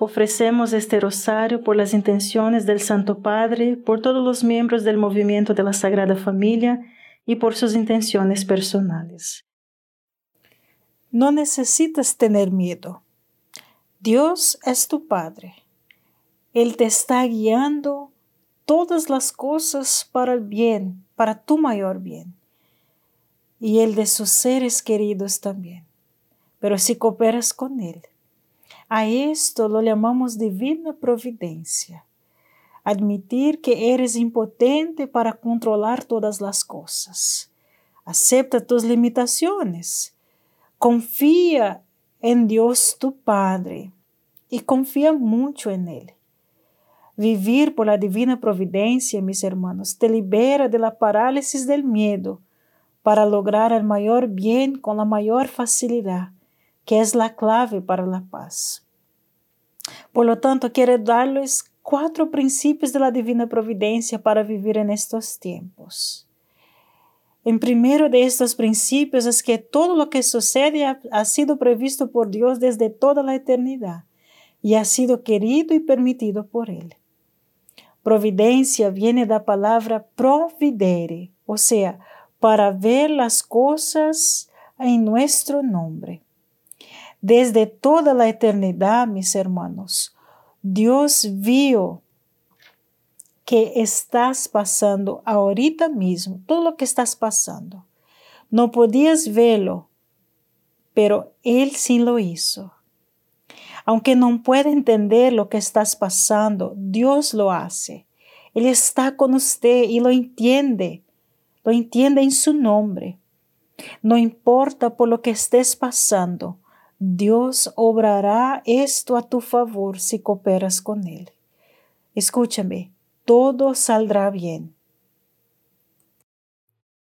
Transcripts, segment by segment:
Ofrecemos este rosario por las intenciones del Santo Padre, por todos los miembros del movimiento de la Sagrada Familia y por sus intenciones personales. No necesitas tener miedo. Dios es tu Padre. Él te está guiando todas las cosas para el bien, para tu mayor bien. Y el de sus seres queridos también. Pero si cooperas con Él, a esto lo llamamos divina providencia. Admitir que eres impotente para controlar todas las cosas. Acepta tus limitaciones. Confía en Dios tu Padre y confía mucho en Él. Vivir por la divina providencia, mis hermanos, te libera de la parálisis del miedo para lograr el mayor bien con la mayor facilidad, que es la clave para la paz. Por lo tanto, quiero darles cuatro principios de la divina providencia para vivir en estos tiempos. En primero de estos principios es que todo lo que sucede ha, ha, sido previsto por Dios desde toda la eternidad y ha sido querido y permitido por Él. Providencia viene de la palabra providere, o sea, para ver las cosas en nuestro nombre. Desde toda la eternidad, mis hermanos, Dios vio que estás pasando ahorita mismo, todo lo que estás pasando. No podías verlo, pero Él sí lo hizo. Aunque no pueda entender lo que estás pasando, Dios lo hace. Él está con usted y lo entiende. Lo entiende en su nombre. No importa por lo que estés pasando, Dios obrará esto a tu favor si cooperas con Él. Escúchame, todo saldrá bien.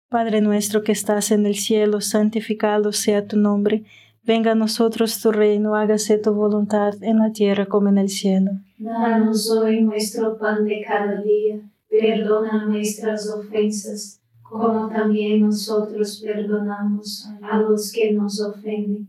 Padre nuestro que estás en el cielo, santificado sea tu nombre. Venga a nosotros tu reino, hágase tu voluntad en la tierra como en el cielo. Danos hoy nuestro pan de cada día, perdona nuestras ofensas, como también nosotros perdonamos a los que nos ofenden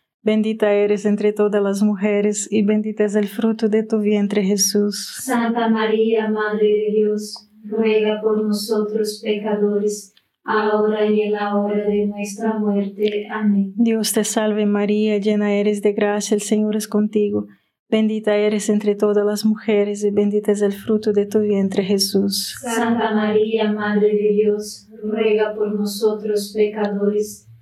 Bendita eres entre todas las mujeres y bendito es el fruto de tu vientre Jesús. Santa María, Madre de Dios, ruega por nosotros pecadores, ahora y en la hora de nuestra muerte. Amén. Dios te salve María, llena eres de gracia, el Señor es contigo. Bendita eres entre todas las mujeres y bendito es el fruto de tu vientre Jesús. Santa María, Madre de Dios, ruega por nosotros pecadores,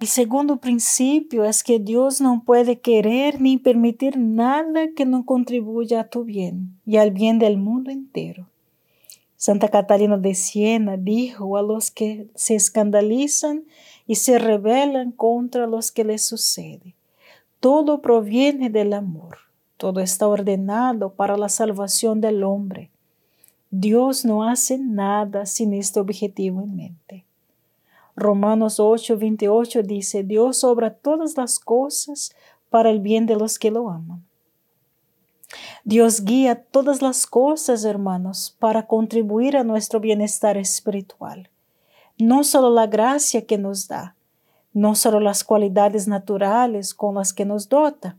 El segundo principio es que Dios no puede querer ni permitir nada que no contribuya a tu bien y al bien del mundo entero. Santa Catalina de Siena dijo a los que se escandalizan y se rebelan contra los que les sucede, todo proviene del amor, todo está ordenado para la salvación del hombre. Dios no hace nada sin este objetivo en mente. Romanos 8, 28 dice, Dios obra todas las cosas para el bien de los que lo aman. Dios guía todas las cosas, hermanos, para contribuir a nuestro bienestar espiritual. No solo la gracia que nos da, no solo las cualidades naturales con las que nos dota,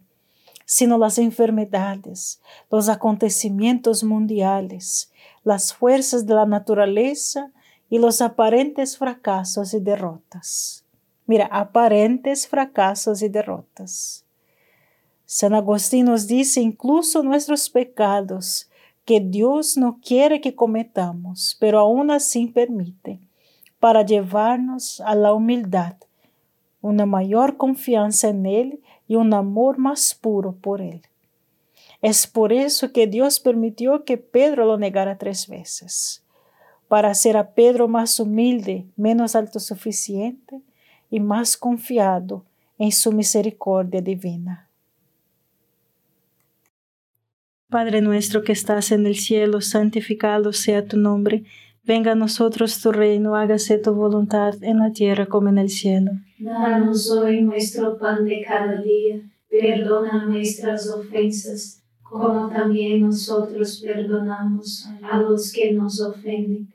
sino las enfermedades, los acontecimientos mundiales, las fuerzas de la naturaleza y los aparentes fracasos y derrotas. Mira, aparentes fracasos y derrotas. San Agustín nos dice incluso nuestros pecados que Dios no quiere que cometamos, pero aún así permite, para llevarnos a la humildad, una mayor confianza en Él y un amor más puro por Él. Es por eso que Dios permitió que Pedro lo negara tres veces para hacer a Pedro más humilde, menos autosuficiente y más confiado en su misericordia divina. Padre nuestro que estás en el cielo, santificado sea tu nombre. Venga a nosotros tu reino, hágase tu voluntad en la tierra como en el cielo. Danos hoy nuestro pan de cada día, perdona nuestras ofensas, como también nosotros perdonamos a los que nos ofenden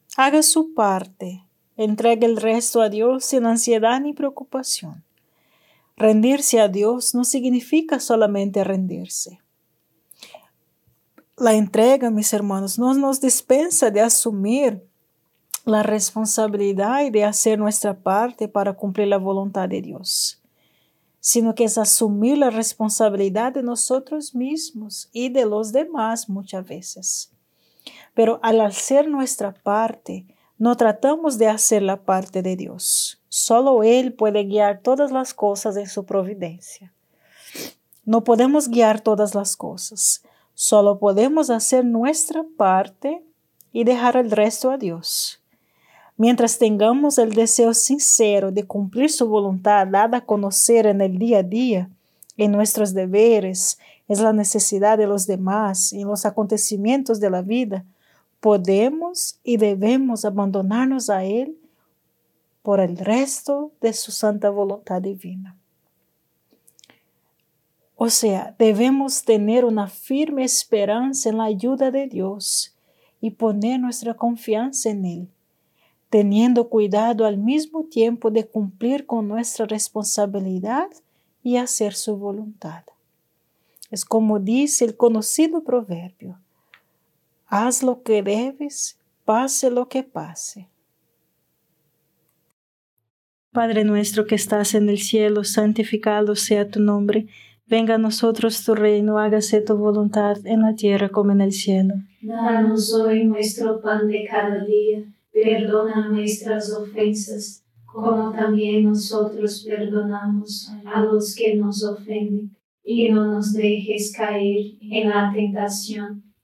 haga su parte, entregue el resto a Dios sin ansiedad ni preocupación. Rendirse a Dios no significa solamente rendirse. La entrega, mis hermanos, no nos dispensa de asumir la responsabilidad y de hacer nuestra parte para cumplir la voluntad de Dios, sino que es asumir la responsabilidad de nosotros mismos y de los demás muchas veces. Pero al hacer nuestra parte, no tratamos de hacer la parte de Dios. Solo Él puede guiar todas las cosas en su providencia. No podemos guiar todas las cosas. Solo podemos hacer nuestra parte y dejar el resto a Dios. Mientras tengamos el deseo sincero de cumplir su voluntad dada a conocer en el día a día, en nuestros deberes, en la necesidad de los demás, en los acontecimientos de la vida, podemos y debemos abandonarnos a Él por el resto de su santa voluntad divina. O sea, debemos tener una firme esperanza en la ayuda de Dios y poner nuestra confianza en Él, teniendo cuidado al mismo tiempo de cumplir con nuestra responsabilidad y hacer su voluntad. Es como dice el conocido proverbio, Haz lo que debes, pase lo que pase. Padre nuestro que estás en el cielo, santificado sea tu nombre. Venga a nosotros tu reino, hágase tu voluntad en la tierra como en el cielo. Danos hoy nuestro pan de cada día. Perdona nuestras ofensas, como también nosotros perdonamos a los que nos ofenden. Y no nos dejes caer en la tentación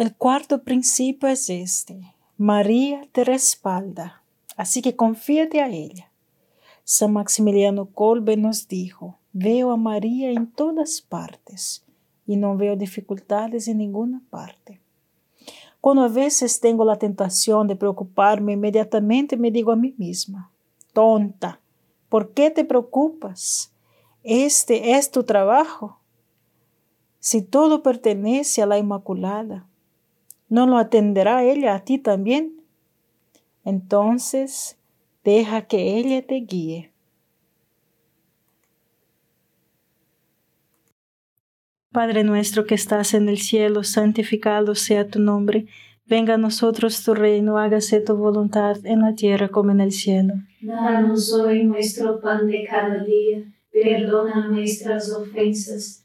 El cuarto principio es este. María te respalda, así que confíate a ella. San Maximiliano Kolbe nos dijo, veo a María en todas partes y no veo dificultades en ninguna parte. Cuando a veces tengo la tentación de preocuparme, inmediatamente me digo a mí misma, tonta, ¿por qué te preocupas? Este es tu trabajo. Si todo pertenece a la Inmaculada, ¿No lo atenderá ella a ti también? Entonces, deja que ella te guíe. Padre nuestro que estás en el cielo, santificado sea tu nombre. Venga a nosotros tu reino, hágase tu voluntad en la tierra como en el cielo. Danos hoy nuestro pan de cada día, perdona nuestras ofensas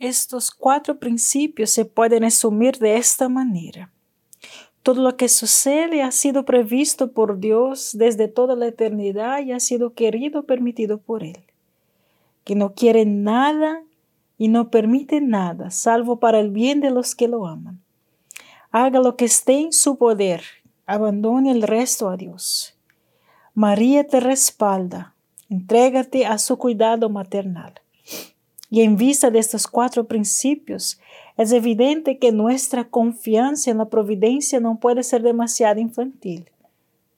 Estos cuatro principios se pueden resumir de esta manera. Todo lo que sucede ha sido previsto por Dios desde toda la eternidad y ha sido querido, permitido por Él. Que no quiere nada y no permite nada, salvo para el bien de los que lo aman. Haga lo que esté en su poder, abandone el resto a Dios. María te respalda, entrégate a su cuidado maternal. Y en vista de estos cuatro principios, es evidente que nuestra confianza en la providencia no puede ser demasiado infantil,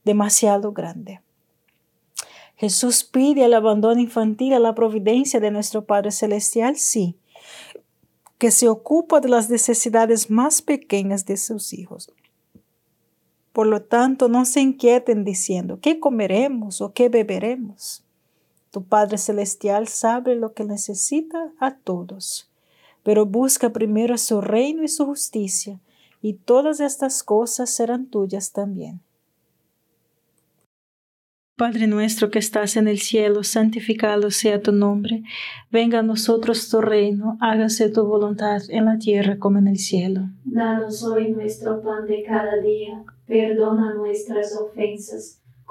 demasiado grande. Jesús pide el abandono infantil a la providencia de nuestro Padre Celestial, sí, que se ocupa de las necesidades más pequeñas de sus hijos. Por lo tanto, no se inquieten diciendo, ¿qué comeremos o qué beberemos? Tu Padre Celestial sabe lo que necesita a todos, pero busca primero su reino y su justicia, y todas estas cosas serán tuyas también. Padre nuestro que estás en el cielo, santificado sea tu nombre. Venga a nosotros tu reino, hágase tu voluntad en la tierra como en el cielo. Danos hoy nuestro pan de cada día, perdona nuestras ofensas